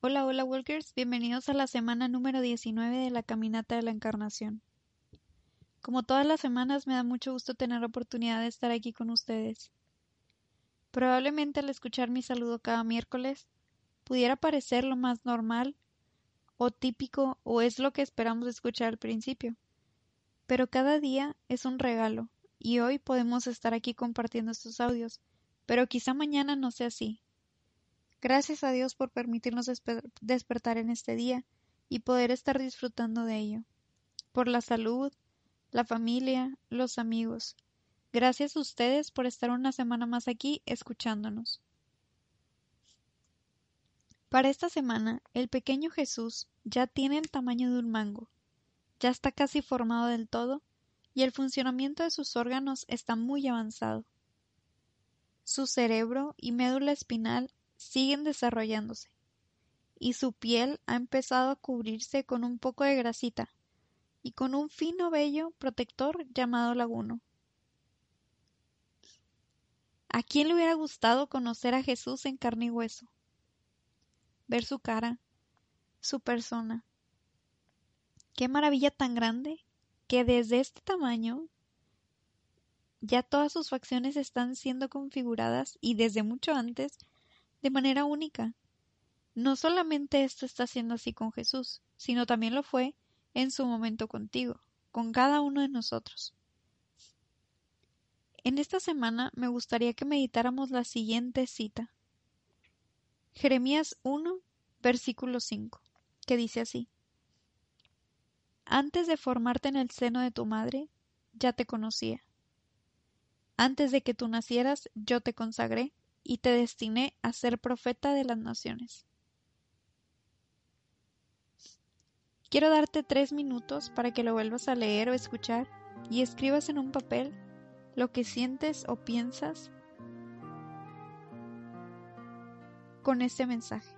Hola, hola Walkers, bienvenidos a la semana número 19 de la Caminata de la Encarnación. Como todas las semanas me da mucho gusto tener la oportunidad de estar aquí con ustedes. Probablemente al escuchar mi saludo cada miércoles pudiera parecer lo más normal o típico o es lo que esperamos escuchar al principio. Pero cada día es un regalo y hoy podemos estar aquí compartiendo estos audios, pero quizá mañana no sea así. Gracias a Dios por permitirnos despertar en este día y poder estar disfrutando de ello. Por la salud, la familia, los amigos. Gracias a ustedes por estar una semana más aquí escuchándonos. Para esta semana, el pequeño Jesús ya tiene el tamaño de un mango, ya está casi formado del todo y el funcionamiento de sus órganos está muy avanzado. Su cerebro y médula espinal siguen desarrollándose, y su piel ha empezado a cubrirse con un poco de grasita y con un fino vello protector llamado laguno. ¿A quién le hubiera gustado conocer a Jesús en carne y hueso? Ver su cara, su persona. Qué maravilla tan grande que desde este tamaño ya todas sus facciones están siendo configuradas y desde mucho antes de manera única. No solamente esto está siendo así con Jesús, sino también lo fue en su momento contigo, con cada uno de nosotros. En esta semana me gustaría que meditáramos la siguiente cita. Jeremías 1, versículo 5, que dice así. Antes de formarte en el seno de tu madre, ya te conocía. Antes de que tú nacieras, yo te consagré y te destiné a ser profeta de las naciones. Quiero darte tres minutos para que lo vuelvas a leer o escuchar y escribas en un papel lo que sientes o piensas con este mensaje.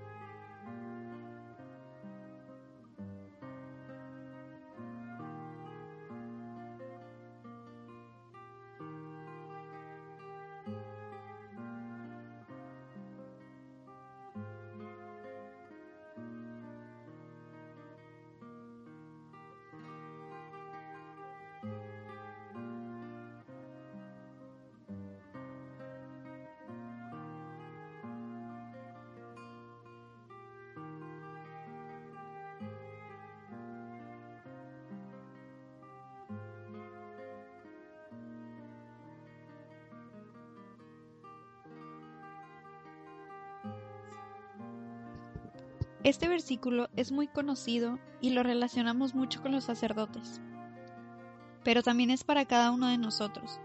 Este versículo es muy conocido y lo relacionamos mucho con los sacerdotes, pero también es para cada uno de nosotros.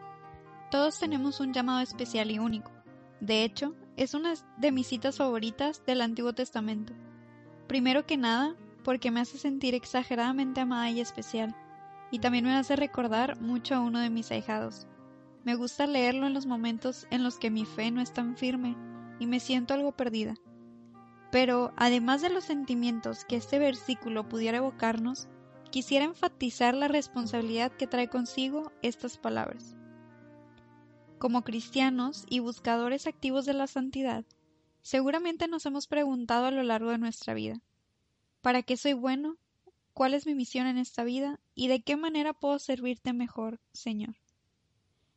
Todos tenemos un llamado especial y único. De hecho, es una de mis citas favoritas del Antiguo Testamento. Primero que nada, porque me hace sentir exageradamente amada y especial, y también me hace recordar mucho a uno de mis ahijados. Me gusta leerlo en los momentos en los que mi fe no es tan firme y me siento algo perdida. Pero, además de los sentimientos que este versículo pudiera evocarnos, quisiera enfatizar la responsabilidad que trae consigo estas palabras. Como cristianos y buscadores activos de la santidad, seguramente nos hemos preguntado a lo largo de nuestra vida, ¿para qué soy bueno? ¿Cuál es mi misión en esta vida? ¿Y de qué manera puedo servirte mejor, Señor?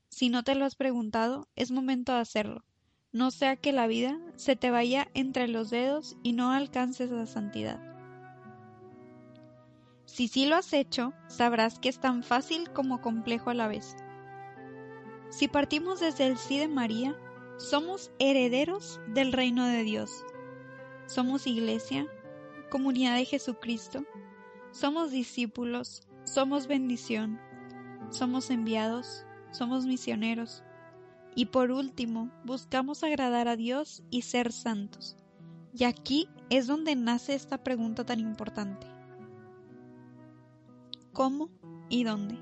Si no te lo has preguntado, es momento de hacerlo no sea que la vida se te vaya entre los dedos y no alcances la santidad. Si sí lo has hecho, sabrás que es tan fácil como complejo a la vez. Si partimos desde el sí de María, somos herederos del reino de Dios. Somos iglesia, comunidad de Jesucristo, somos discípulos, somos bendición, somos enviados, somos misioneros, y por último, buscamos agradar a Dios y ser santos. Y aquí es donde nace esta pregunta tan importante. ¿Cómo y dónde?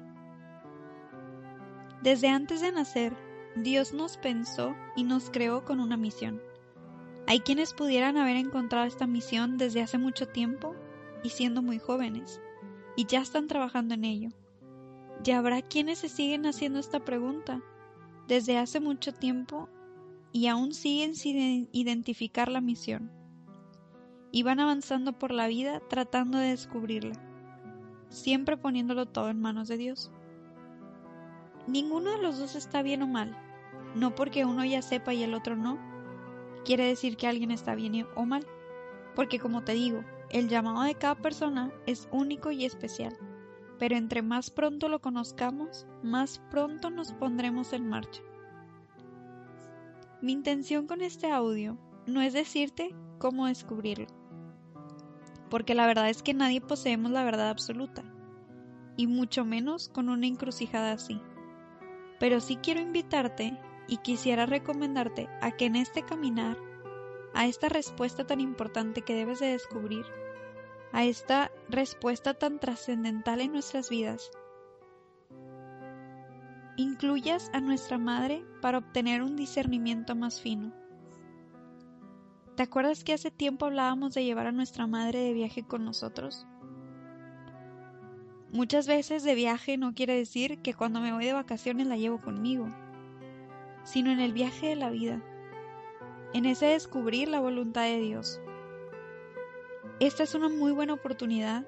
Desde antes de nacer, Dios nos pensó y nos creó con una misión. Hay quienes pudieran haber encontrado esta misión desde hace mucho tiempo y siendo muy jóvenes, y ya están trabajando en ello. Y habrá quienes se siguen haciendo esta pregunta desde hace mucho tiempo y aún siguen sin identificar la misión. Y van avanzando por la vida tratando de descubrirla, siempre poniéndolo todo en manos de Dios. Ninguno de los dos está bien o mal, no porque uno ya sepa y el otro no, quiere decir que alguien está bien o mal, porque como te digo, el llamado de cada persona es único y especial pero entre más pronto lo conozcamos, más pronto nos pondremos en marcha. Mi intención con este audio no es decirte cómo descubrirlo, porque la verdad es que nadie poseemos la verdad absoluta, y mucho menos con una encrucijada así. Pero sí quiero invitarte y quisiera recomendarte a que en este caminar, a esta respuesta tan importante que debes de descubrir, a esta respuesta tan trascendental en nuestras vidas. Incluyas a nuestra madre para obtener un discernimiento más fino. ¿Te acuerdas que hace tiempo hablábamos de llevar a nuestra madre de viaje con nosotros? Muchas veces de viaje no quiere decir que cuando me voy de vacaciones la llevo conmigo, sino en el viaje de la vida, en ese descubrir la voluntad de Dios. Esta es una muy buena oportunidad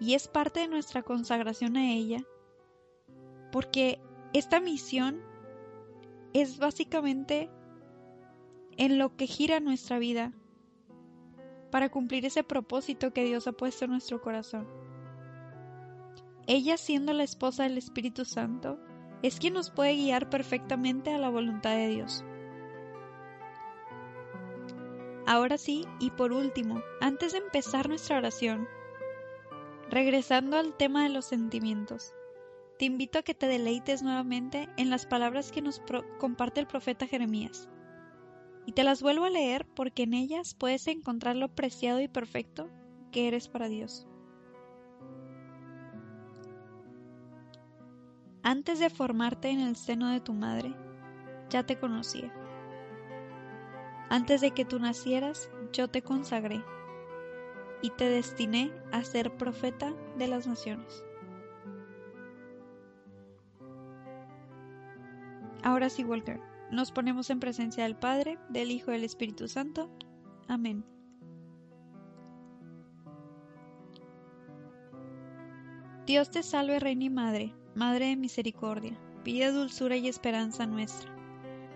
y es parte de nuestra consagración a ella, porque esta misión es básicamente en lo que gira nuestra vida para cumplir ese propósito que Dios ha puesto en nuestro corazón. Ella siendo la esposa del Espíritu Santo, es quien nos puede guiar perfectamente a la voluntad de Dios. Ahora sí, y por último, antes de empezar nuestra oración, regresando al tema de los sentimientos, te invito a que te deleites nuevamente en las palabras que nos comparte el profeta Jeremías. Y te las vuelvo a leer porque en ellas puedes encontrar lo preciado y perfecto que eres para Dios. Antes de formarte en el seno de tu madre, ya te conocía antes de que tú nacieras, yo te consagré y te destiné a ser profeta de las naciones. Ahora sí, Walker, nos ponemos en presencia del Padre, del Hijo y del Espíritu Santo. Amén. Dios te salve, Reina y Madre, Madre de Misericordia, pide dulzura y esperanza nuestra.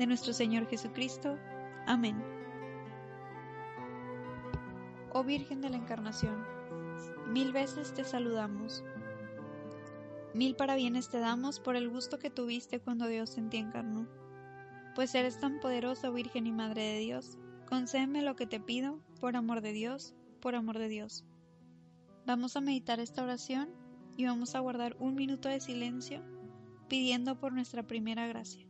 de nuestro Señor Jesucristo. Amén. Oh Virgen de la Encarnación, mil veces te saludamos. Mil parabienes te damos por el gusto que tuviste cuando Dios en ti encarnó. Pues eres tan poderosa, Virgen y Madre de Dios, concédeme lo que te pido, por amor de Dios, por amor de Dios. Vamos a meditar esta oración y vamos a guardar un minuto de silencio pidiendo por nuestra primera gracia.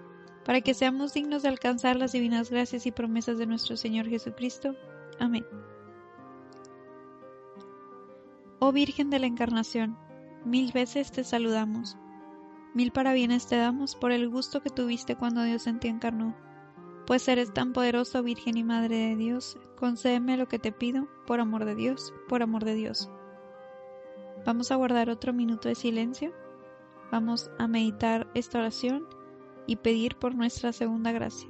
para que seamos dignos de alcanzar las divinas gracias y promesas de nuestro Señor Jesucristo. Amén. Oh Virgen de la Encarnación, mil veces te saludamos, mil parabienes te damos por el gusto que tuviste cuando Dios en ti encarnó. Pues eres tan poderoso, Virgen y Madre de Dios, concédeme lo que te pido, por amor de Dios, por amor de Dios. Vamos a guardar otro minuto de silencio, vamos a meditar esta oración y pedir por nuestra segunda gracia.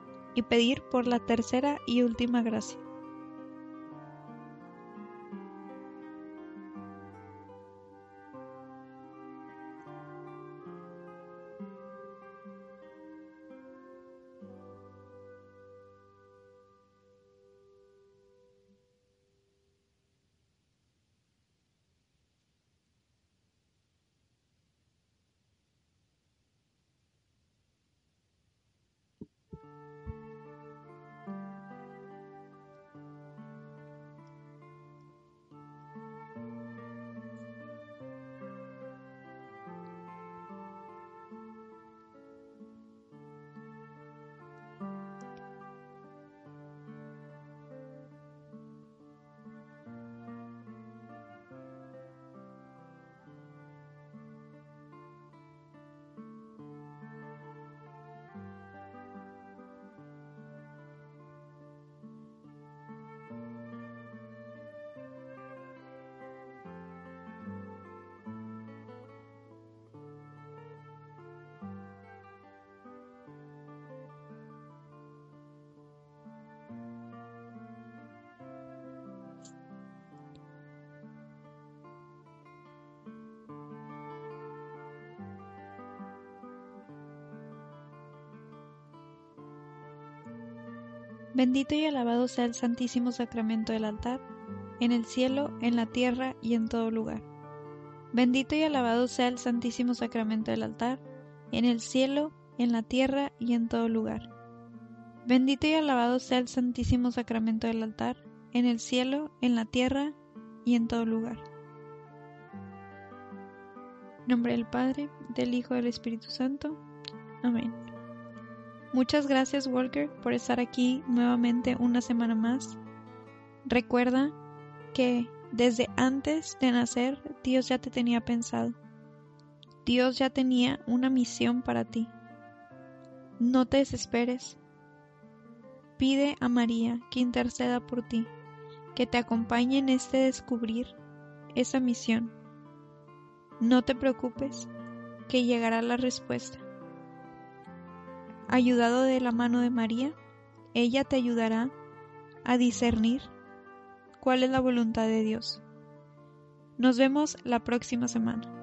y pedir por la tercera y última gracia. Bendito y alabado sea el Santísimo Sacramento del altar, en el cielo, en la tierra y en todo lugar. Bendito y alabado sea el Santísimo Sacramento del altar, en el cielo, en la tierra y en todo lugar. Bendito y alabado sea el Santísimo Sacramento del altar, en el cielo, en la tierra y en todo lugar. En nombre del Padre, del Hijo y del Espíritu Santo. Amén. Muchas gracias Walker por estar aquí nuevamente una semana más. Recuerda que desde antes de nacer Dios ya te tenía pensado. Dios ya tenía una misión para ti. No te desesperes. Pide a María que interceda por ti, que te acompañe en este descubrir esa misión. No te preocupes, que llegará la respuesta ayudado de la mano de María, ella te ayudará a discernir cuál es la voluntad de Dios. Nos vemos la próxima semana.